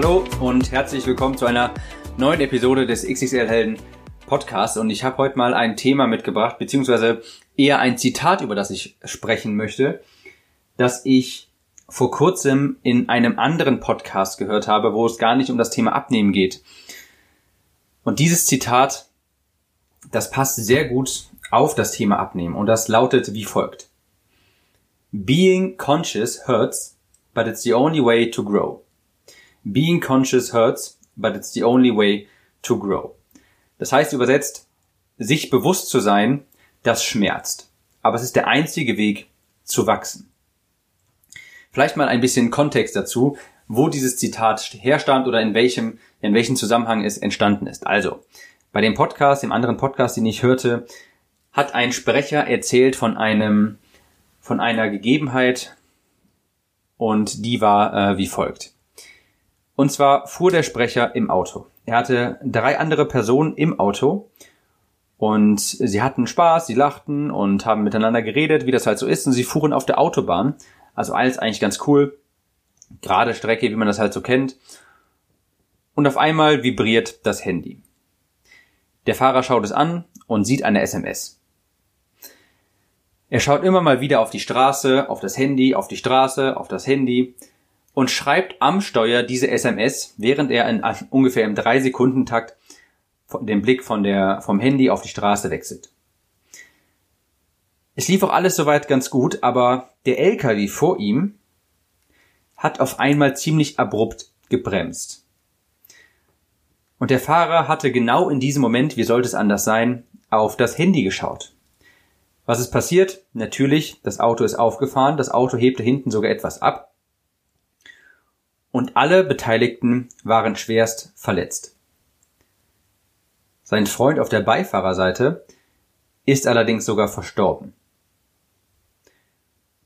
Hallo und herzlich willkommen zu einer neuen Episode des XXL Helden Podcasts und ich habe heute mal ein Thema mitgebracht, beziehungsweise eher ein Zitat, über das ich sprechen möchte, das ich vor kurzem in einem anderen Podcast gehört habe, wo es gar nicht um das Thema Abnehmen geht. Und dieses Zitat, das passt sehr gut auf das Thema Abnehmen und das lautet wie folgt. Being conscious hurts, but it's the only way to grow. Being conscious hurts, but it's the only way to grow. Das heißt übersetzt, sich bewusst zu sein, das schmerzt. Aber es ist der einzige Weg zu wachsen. Vielleicht mal ein bisschen Kontext dazu, wo dieses Zitat herstand oder in welchem, in welchem Zusammenhang es entstanden ist. Also, bei dem Podcast, dem anderen Podcast, den ich hörte, hat ein Sprecher erzählt von einem, von einer Gegebenheit und die war äh, wie folgt. Und zwar fuhr der Sprecher im Auto. Er hatte drei andere Personen im Auto und sie hatten Spaß, sie lachten und haben miteinander geredet, wie das halt so ist. Und sie fuhren auf der Autobahn. Also alles eigentlich ganz cool. Gerade Strecke, wie man das halt so kennt. Und auf einmal vibriert das Handy. Der Fahrer schaut es an und sieht eine SMS. Er schaut immer mal wieder auf die Straße, auf das Handy, auf die Straße, auf das Handy und schreibt am Steuer diese SMS, während er in ungefähr im 3-Sekunden-Takt den Blick von der, vom Handy auf die Straße wechselt. Es lief auch alles soweit ganz gut, aber der LKW vor ihm hat auf einmal ziemlich abrupt gebremst. Und der Fahrer hatte genau in diesem Moment, wie sollte es anders sein, auf das Handy geschaut. Was ist passiert? Natürlich, das Auto ist aufgefahren, das Auto hebte hinten sogar etwas ab und alle Beteiligten waren schwerst verletzt. Sein Freund auf der Beifahrerseite ist allerdings sogar verstorben.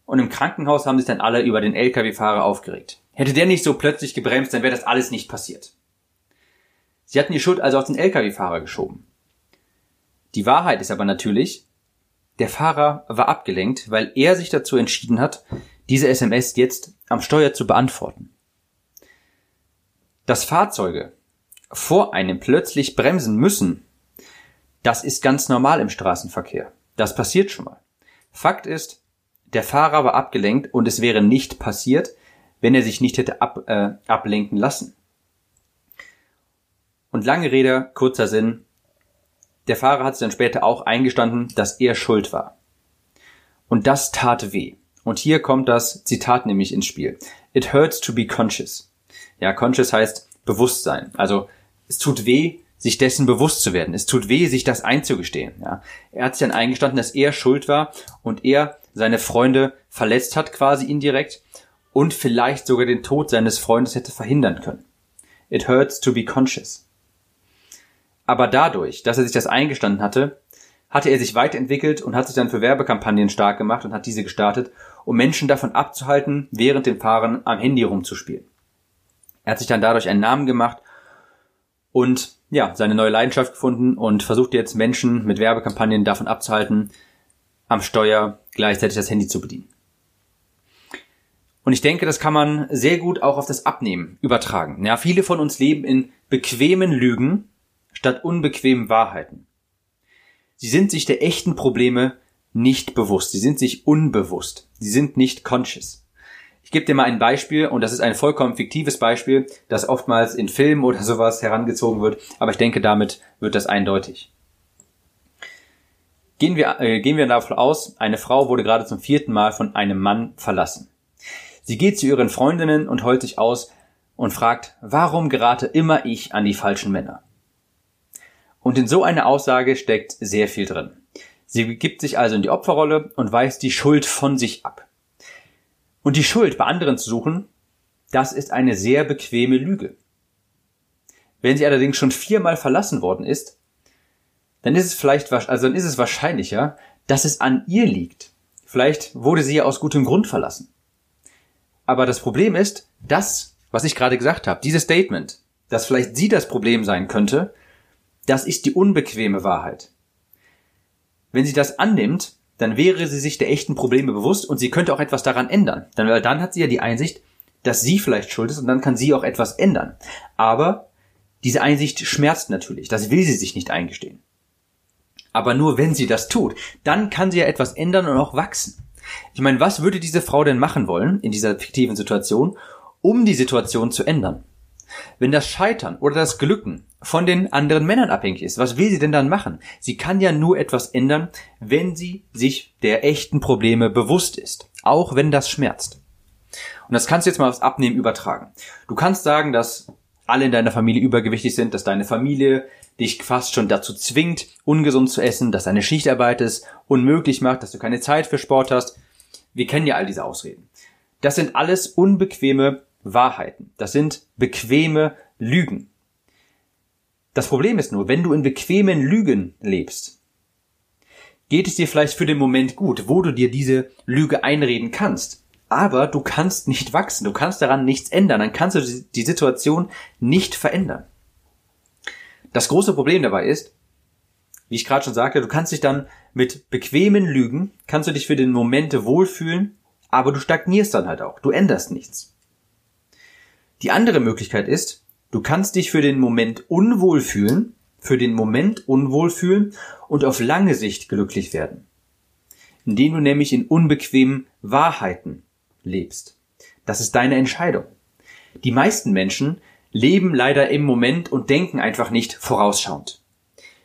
Und im Krankenhaus haben sich dann alle über den Lkw-Fahrer aufgeregt. Hätte der nicht so plötzlich gebremst, dann wäre das alles nicht passiert. Sie hatten die Schuld also auf den Lkw-Fahrer geschoben. Die Wahrheit ist aber natürlich, der Fahrer war abgelenkt, weil er sich dazu entschieden hat, diese SMS jetzt am Steuer zu beantworten. Dass Fahrzeuge vor einem plötzlich bremsen müssen, das ist ganz normal im Straßenverkehr. Das passiert schon mal. Fakt ist, der Fahrer war abgelenkt und es wäre nicht passiert, wenn er sich nicht hätte ab, äh, ablenken lassen. Und lange Rede, kurzer Sinn, der Fahrer hat sich dann später auch eingestanden, dass er schuld war. Und das tat weh. Und hier kommt das Zitat nämlich ins Spiel. It hurts to be conscious. Ja, conscious heißt Bewusstsein. Also es tut weh, sich dessen bewusst zu werden. Es tut weh, sich das einzugestehen. Ja. Er hat sich dann eingestanden, dass er schuld war und er seine Freunde verletzt hat, quasi indirekt, und vielleicht sogar den Tod seines Freundes hätte verhindern können. It hurts to be conscious. Aber dadurch, dass er sich das eingestanden hatte, hatte er sich weiterentwickelt und hat sich dann für Werbekampagnen stark gemacht und hat diese gestartet, um Menschen davon abzuhalten, während dem Fahren am Handy rumzuspielen. Er hat sich dann dadurch einen Namen gemacht und ja, seine neue Leidenschaft gefunden und versucht jetzt Menschen mit Werbekampagnen davon abzuhalten, am Steuer gleichzeitig das Handy zu bedienen. Und ich denke, das kann man sehr gut auch auf das Abnehmen übertragen. Ja, viele von uns leben in bequemen Lügen statt unbequemen Wahrheiten. Sie sind sich der echten Probleme nicht bewusst. Sie sind sich unbewusst. Sie sind nicht conscious. Ich gebe dir mal ein Beispiel und das ist ein vollkommen fiktives Beispiel, das oftmals in Filmen oder sowas herangezogen wird, aber ich denke, damit wird das eindeutig. Gehen wir, äh, gehen wir davon aus, eine Frau wurde gerade zum vierten Mal von einem Mann verlassen. Sie geht zu ihren Freundinnen und heult sich aus und fragt, warum gerate immer ich an die falschen Männer? Und in so einer Aussage steckt sehr viel drin. Sie gibt sich also in die Opferrolle und weist die Schuld von sich ab. Und die Schuld bei anderen zu suchen, das ist eine sehr bequeme Lüge. Wenn sie allerdings schon viermal verlassen worden ist, dann ist es vielleicht, also dann ist es wahrscheinlicher, dass es an ihr liegt. Vielleicht wurde sie ja aus gutem Grund verlassen. Aber das Problem ist, das, was ich gerade gesagt habe, dieses Statement, dass vielleicht sie das Problem sein könnte, das ist die unbequeme Wahrheit. Wenn sie das annimmt, dann wäre sie sich der echten Probleme bewusst und sie könnte auch etwas daran ändern. Dann, weil dann hat sie ja die Einsicht, dass sie vielleicht schuld ist und dann kann sie auch etwas ändern. Aber diese Einsicht schmerzt natürlich. Das will sie sich nicht eingestehen. Aber nur wenn sie das tut, dann kann sie ja etwas ändern und auch wachsen. Ich meine, was würde diese Frau denn machen wollen in dieser fiktiven Situation, um die Situation zu ändern? Wenn das Scheitern oder das Glücken von den anderen Männern abhängig ist, was will sie denn dann machen? Sie kann ja nur etwas ändern, wenn sie sich der echten Probleme bewusst ist, auch wenn das schmerzt. Und das kannst du jetzt mal aufs Abnehmen übertragen. Du kannst sagen, dass alle in deiner Familie übergewichtig sind, dass deine Familie dich fast schon dazu zwingt, ungesund zu essen, dass deine Schichtarbeit es unmöglich macht, dass du keine Zeit für Sport hast. Wir kennen ja all diese Ausreden. Das sind alles unbequeme Wahrheiten. Das sind bequeme Lügen. Das Problem ist nur, wenn du in bequemen Lügen lebst, geht es dir vielleicht für den Moment gut, wo du dir diese Lüge einreden kannst. Aber du kannst nicht wachsen, du kannst daran nichts ändern, dann kannst du die Situation nicht verändern. Das große Problem dabei ist, wie ich gerade schon sagte, du kannst dich dann mit bequemen Lügen, kannst du dich für den Moment wohlfühlen, aber du stagnierst dann halt auch, du änderst nichts. Die andere Möglichkeit ist, du kannst dich für den Moment unwohl fühlen, für den Moment unwohl fühlen und auf lange Sicht glücklich werden. Indem du nämlich in unbequemen Wahrheiten lebst. Das ist deine Entscheidung. Die meisten Menschen leben leider im Moment und denken einfach nicht vorausschauend.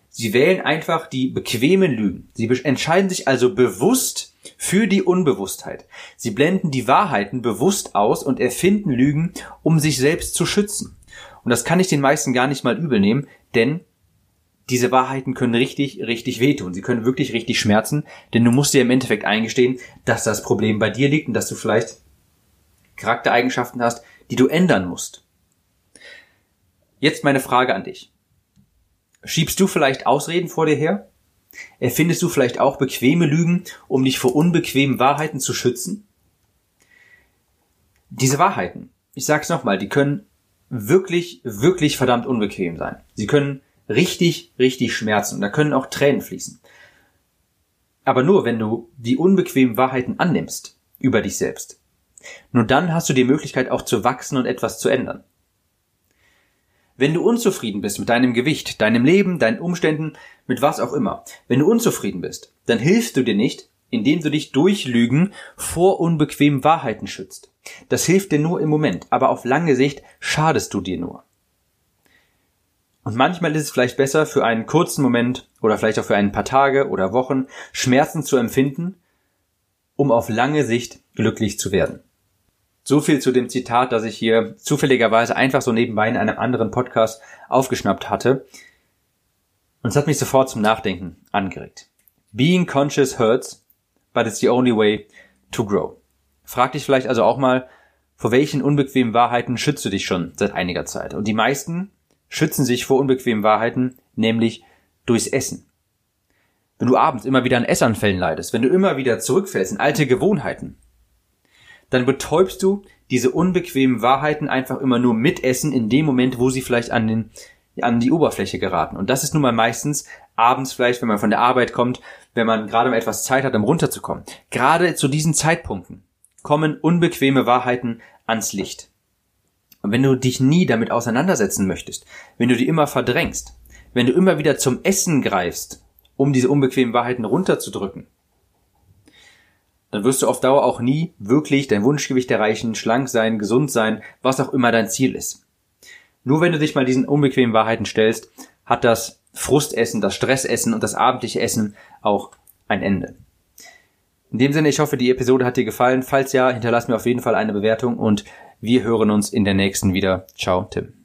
Sie wählen einfach die bequemen Lügen. Sie entscheiden sich also bewusst für die Unbewusstheit. Sie blenden die Wahrheiten bewusst aus und erfinden Lügen, um sich selbst zu schützen. Und das kann ich den meisten gar nicht mal übel nehmen, denn diese Wahrheiten können richtig, richtig wehtun. Sie können wirklich richtig schmerzen, denn du musst dir im Endeffekt eingestehen, dass das Problem bei dir liegt und dass du vielleicht Charaktereigenschaften hast, die du ändern musst. Jetzt meine Frage an dich. Schiebst du vielleicht Ausreden vor dir her? Erfindest du vielleicht auch bequeme Lügen, um dich vor unbequemen Wahrheiten zu schützen? Diese Wahrheiten, ich sag's nochmal, die können wirklich, wirklich verdammt unbequem sein. Sie können richtig, richtig schmerzen und da können auch Tränen fließen. Aber nur wenn du die unbequemen Wahrheiten annimmst über dich selbst. Nur dann hast du die Möglichkeit auch zu wachsen und etwas zu ändern. Wenn du unzufrieden bist mit deinem Gewicht, deinem Leben, deinen Umständen, mit was auch immer, wenn du unzufrieden bist, dann hilfst du dir nicht, indem du dich durch Lügen vor unbequemen Wahrheiten schützt. Das hilft dir nur im Moment, aber auf lange Sicht schadest du dir nur. Und manchmal ist es vielleicht besser, für einen kurzen Moment oder vielleicht auch für ein paar Tage oder Wochen Schmerzen zu empfinden, um auf lange Sicht glücklich zu werden. So viel zu dem Zitat, das ich hier zufälligerweise einfach so nebenbei in einem anderen Podcast aufgeschnappt hatte. Und es hat mich sofort zum Nachdenken angeregt. Being conscious hurts, but it's the only way to grow. Frag dich vielleicht also auch mal, vor welchen unbequemen Wahrheiten schützt du dich schon seit einiger Zeit? Und die meisten schützen sich vor unbequemen Wahrheiten, nämlich durchs Essen. Wenn du abends immer wieder an Essanfällen leidest, wenn du immer wieder zurückfällst in alte Gewohnheiten, dann betäubst du diese unbequemen Wahrheiten einfach immer nur mitessen in dem Moment, wo sie vielleicht an den an die Oberfläche geraten. Und das ist nun mal meistens abends vielleicht, wenn man von der Arbeit kommt, wenn man gerade mal etwas Zeit hat, um runterzukommen. Gerade zu diesen Zeitpunkten kommen unbequeme Wahrheiten ans Licht. Und wenn du dich nie damit auseinandersetzen möchtest, wenn du die immer verdrängst, wenn du immer wieder zum Essen greifst, um diese unbequemen Wahrheiten runterzudrücken, dann wirst du auf Dauer auch nie wirklich dein Wunschgewicht erreichen, schlank sein, gesund sein, was auch immer dein Ziel ist. Nur wenn du dich mal diesen unbequemen Wahrheiten stellst, hat das Frustessen, das Stressessen und das abendliche Essen auch ein Ende. In dem Sinne, ich hoffe, die Episode hat dir gefallen. Falls ja, hinterlass mir auf jeden Fall eine Bewertung und wir hören uns in der nächsten wieder. Ciao, Tim.